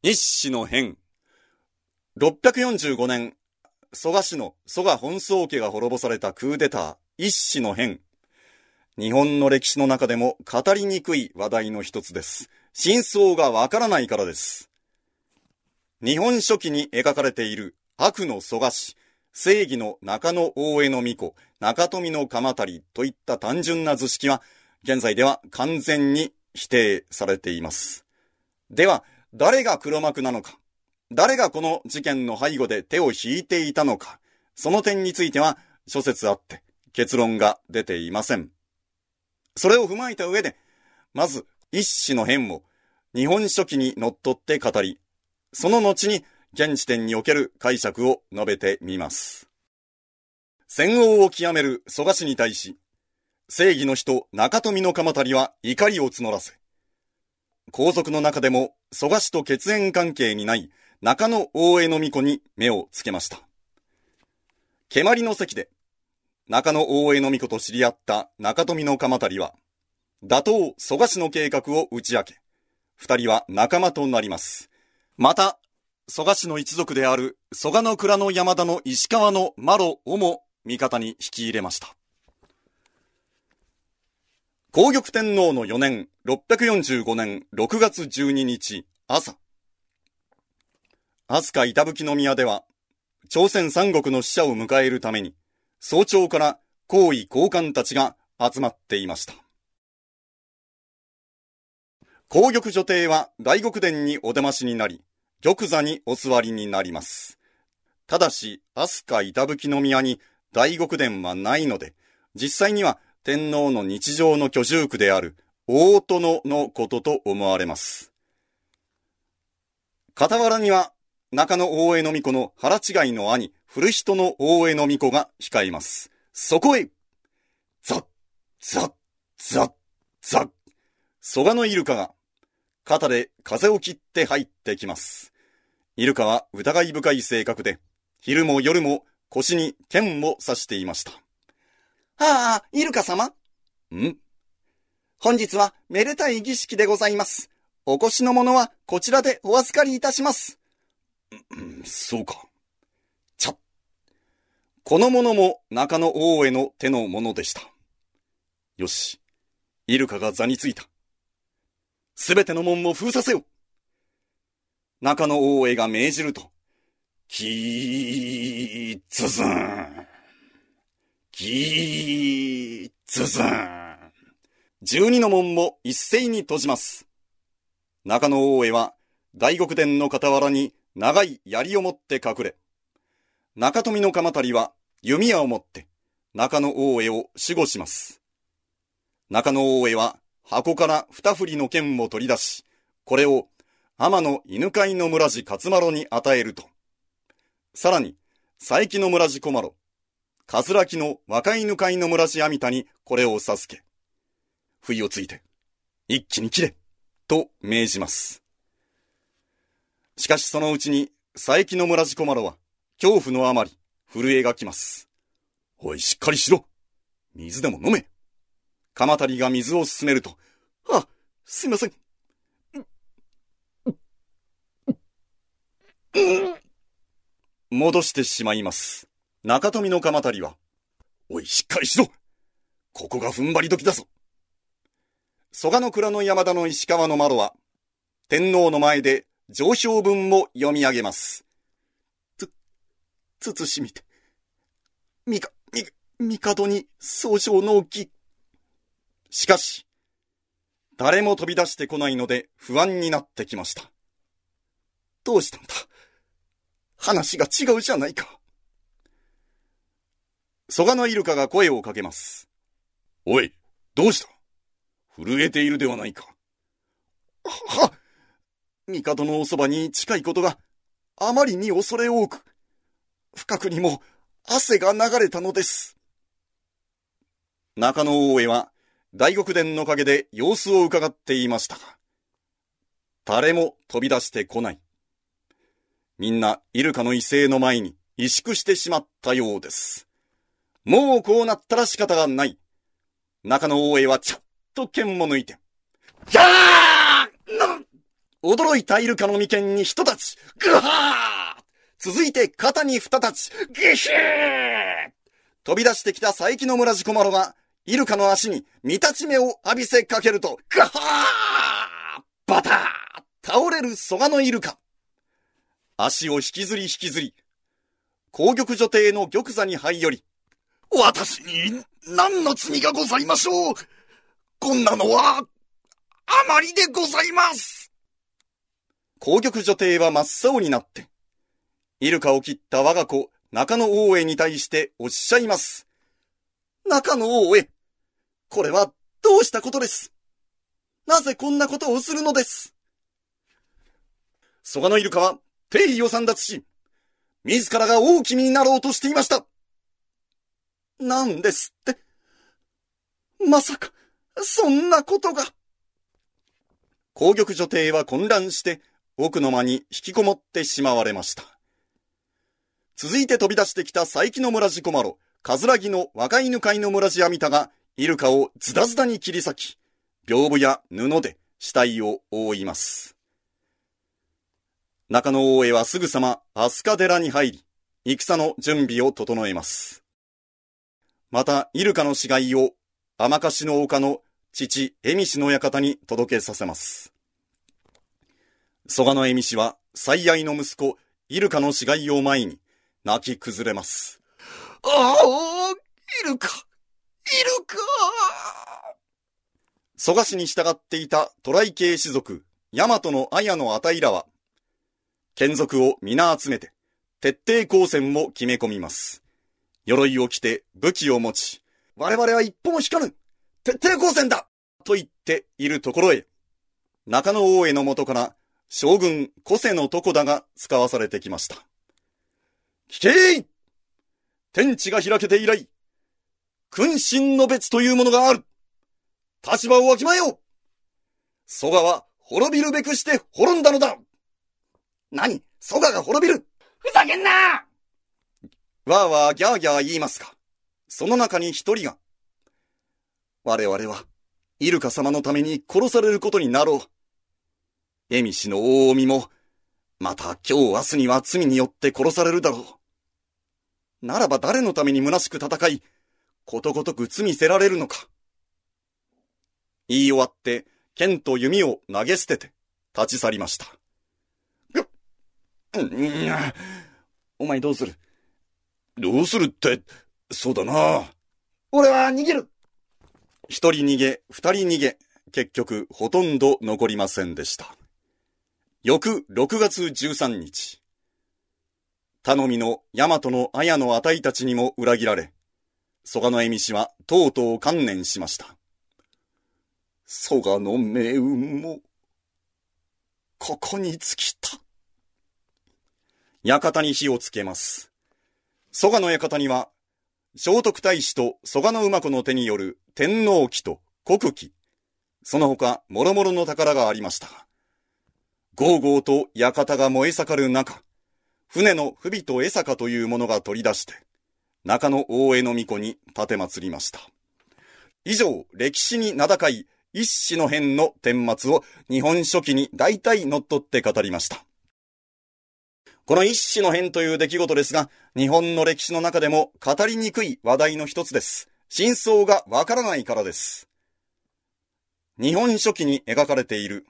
一子の変。645年、蘇我氏の蘇我本宗家が滅ぼされたクーデター、一子の変。日本の歴史の中でも語りにくい話題の一つです。真相がわからないからです。日本書紀に描かれている悪の蘇我氏、正義の中野大江の巫女、中富の鎌足りといった単純な図式は、現在では完全に否定されています。では、誰が黒幕なのか誰がこの事件の背後で手を引いていたのかその点については諸説あって結論が出ていません。それを踏まえた上で、まず一子の変を日本書紀にのっって語り、その後に現時点における解釈を述べてみます。戦王を極める蘇我氏に対し、正義の人中富の鎌足は怒りを募らせ、皇族の中でも蘇我氏と血縁関係にない中野大江の巫女に目をつけました。蹴鞠の席で、中野大江の巫女と知り合った中富の鎌足は、打倒蘇我氏の計画を打ち明け、二人は仲間となります。また、蘇我氏の一族である蘇我の倉の山田の石川のマロをも味方に引き入れました。皇玉天皇の4年、645年6月12日朝。飛鳥板吹宮では、朝鮮三国の使者を迎えるために、早朝から皇位高官たちが集まっていました。皇玉女帝は大極殿にお出ましになり、玉座にお座りになります。ただし、飛鳥板吹宮に大極殿はないので、実際には天皇の日常の居住区である大殿のことと思われます。傍らには中野大江の巫女の腹違いの兄、古人の大江の巫女が控えます。そこへ、ザッ、ザッ、ザッ、ザッ、蘇我のイルカが肩で風を切って入ってきます。イルカは疑い深い性格で、昼も夜も腰に剣を刺していました。ああ、イルカ様？ん？本日はめでたい儀式でございます。お越しの者はこちらでお預かりいたします。うんそうか。ちゃっ。この者も中野大江の手のものでした。よし。イルカが座についた。すべての門を封鎖せよ。中野大江が命じると、キーズズン。キーズズン。十二の門も一斉に閉じます。中野大江は大極殿の傍らに長い槍を持って隠れ、中富の鎌足は弓矢を持って中野大江を守護します。中野大江は箱から二振りの剣を取り出し、これを天の犬飼の村地勝丸に与えると、さらに佐伯の村地小丸、葛木の若犬飼の村地網田にこれを授け、不意をついて、一気に切れ、と命じます。しかしそのうちに、佐伯の村地小丸は、恐怖のあまり、震えがきます。おい、しっかりしろ水でも飲め鎌足が水を進めると、あ、すいません。戻してしまいます。中富の鎌足は、おい、しっかりしろここが踏ん張り時だぞ蘇我の倉の山田の石川の窓は、天皇の前で上昇文を読み上げます。つつしみて。みか、み、みかどに総称の儀。しかし、誰も飛び出してこないので不安になってきました。どうしたんだ？話が違うじゃないか。蘇我のイルカが声をかけます。おい、どうした？震えているではないか。は、帝のおそばに近いことがあまりに恐れ多く、深くにも汗が流れたのです。中野大江は大極殿の陰で様子を伺っていましたが、誰も飛び出してこない。みんなイルカの威勢の前に萎縮してしまったようです。もうこうなったら仕方がない。中野大江はちゃっと剣を抜いて、やー、驚いたイルカの眉間に一立ち、ぐはー続いて肩に二立ち、ギヒー飛び出してきた佐伯の村地小丸が、イルカの足に見立ち目を浴びせかけると、ガハーバター倒れる蘇我のイルカ。足を引きずり引きずり、紅玉女帝の玉座に這い寄り、私に何の罪がございましょうこんなのは、あまりでございます紅玉女帝は真っ青になって、イルカを切った我が子、中野大江に対しておっしゃいます。中野大江、これはどうしたことです？なぜこんなことをするのです？蘇我のイルカは定位を散奪し、自らが大君になろうとしていました。なんですって。まさか、そんなことが。紅玉女帝は混乱して奥の間に引きこもってしまわれました。続いて飛び出してきた佐伯の村地小丸、かずらぎの若犬飼いの村地阿弥陀がイルカをズダズダに切り裂き、屏風や布で死体を覆います。中野大江はすぐさま飛鳥寺に入り、戦の準備を整えます。また、イルカの死骸を甘かしの丘の父、恵美氏の館に届けさせます。蘇我の恵美氏は、最愛の息子、イルカの死骸を前に、泣き崩れます。ああ、イルカ、イルカ蘇我氏に従っていたトライ系氏族、ヤマトの綾のあたいらは、眷属を皆集めて、徹底抗戦を決め込みます。鎧を着て武器を持ち、我々は一歩も引かぬ徹底抗戦だと言っているところへ、中野大江の元から将軍古瀬の床田が使わされてきました。聞けい天地が開けて以来、君臣の別というものがある。立場をわきまえよ蘇我は滅びるべくして滅んだのだ。何蘇我が滅びる。ふざけんな！わーわーギャーギャー言いますか。その中に一人が、我々は、イルカ様のために殺されることになろう。エミ氏の大臣も、また今日明日には罪によって殺されるだろう。ならば誰のために虚しく戦い、ことごとく罪せられるのか。言い終わって、剣と弓を投げ捨てて、立ち去りました。ぐっ、うん、お前どうする？どうするって、そうだな。俺は逃げる一人逃げ、二人逃げ、結局ほとんど残りませんでした。翌6月13日、頼みの大和の綾のあたいたちにも裏切られ、蘇我の恵美氏はとうとう観念しました。蘇我の命運も、ここに尽きた。館に火をつけます。蘇我の館には、聖徳太子と蘇我の馬子の手による天皇旗と国旗、その他、諸々の宝がありましたが、ゴーゴーと館が燃え盛る中、船の不備と江坂というものが取り出して、中野大江の巫女に立て祭りました。以上、歴史に名高い一子の変の顛末を日本書紀に大体乗っ取って語りました。この一種の変という出来事ですが、日本の歴史の中でも語りにくい話題の一つです。真相がわからないからです。日本書紀に描かれている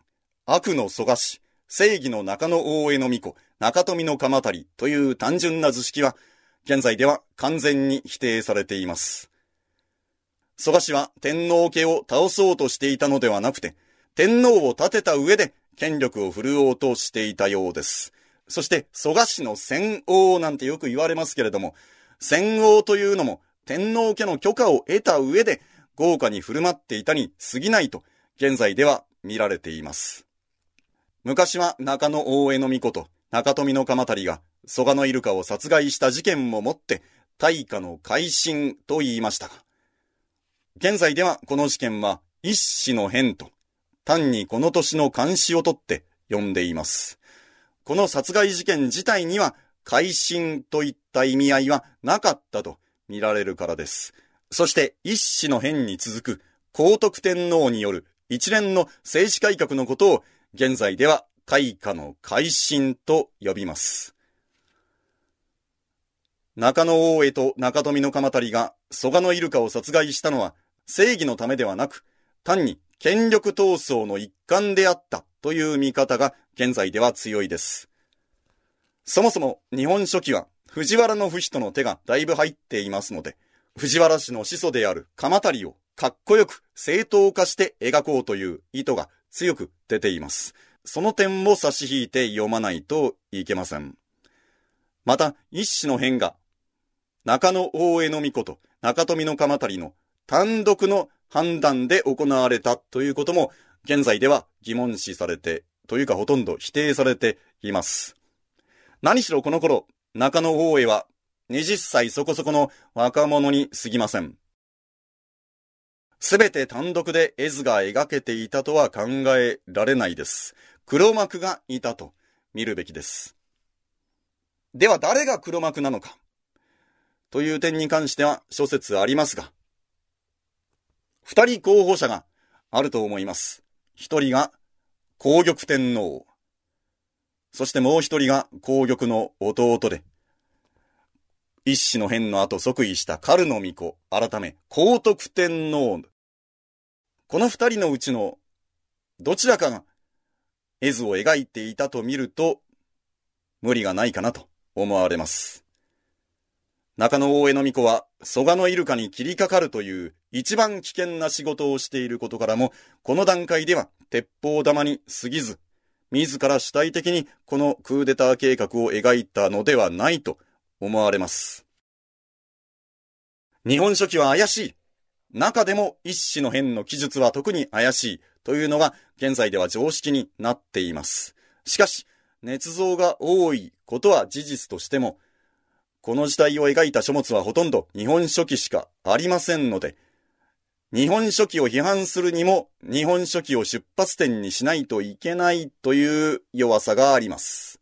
悪の蘇我氏、正義の中野大江の巫女、中富の鎌足りという単純な図式は、現在では完全に否定されています。蘇我氏は天皇家を倒そうとしていたのではなくて、天皇を立てた上で権力を振るおうとしていたようです。そして、蘇我氏の戦王なんてよく言われますけれども、戦王というのも天皇家の許可を得た上で豪華に振る舞っていたに過ぎないと、現在では見られています。昔は中野大江の巫女と中富の鎌足が蘇我のイルカを殺害した事件ももって大化の改新と言いましたが、現在ではこの事件は一死の変と、単にこの年の監視をとって呼んでいます。この殺害事件自体には改心といった意味合いはなかったと見られるからです。そして一子の変に続く皇徳天皇による一連の政治改革のことを現在では開花の改新と呼びます。中野大江と中富の鎌足が蘇我のイルカを殺害したのは正義のためではなく、単に権力闘争の一環であったという見方が現在では強いです。そもそも日本書紀は藤原の不死との手がだいぶ入っていますので、藤原氏の始祖である鎌足をかっこよく正当化して描こうという意図が強く出ています。その点も差し引いて読まないといけません。また、一子の変が、中野大江の御事、中富の鎌足の単独の判断で行われたということも、現在では疑問視されて、というかほとんど否定されています。何しろこの頃、中野大江は20歳そこそこの若者に過ぎません。すべて単独で絵図が描けていたとは考えられないです。黒幕がいたと見るべきです。では誰が黒幕なのか？という点に関しては諸説ありますが、二人候補者があると思います。一人が皇玉天皇。そしてもう一人が皇玉の弟で、一子の変の後即位したカルの巫女、改め、皇徳天皇。この二人のうちの、どちらかが、絵図を描いていたと見ると、無理がないかなと思われます。中野大江の巫女は、蘇我のイルカに切りかかるという一番危険な仕事をしていることからも、この段階では鉄砲玉に過ぎず、自ら主体的にこのクーデター計画を描いたのではないと思われます。日本書紀は怪しい。中でも一子の変の記述は特に怪しいというのが現在では常識になっています。しかし、捏造が多いことは事実としても、この時代を描いた書物はほとんど日本書紀しかありませんので、日本書紀を批判するにも日本書紀を出発点にしないといけないという弱さがあります。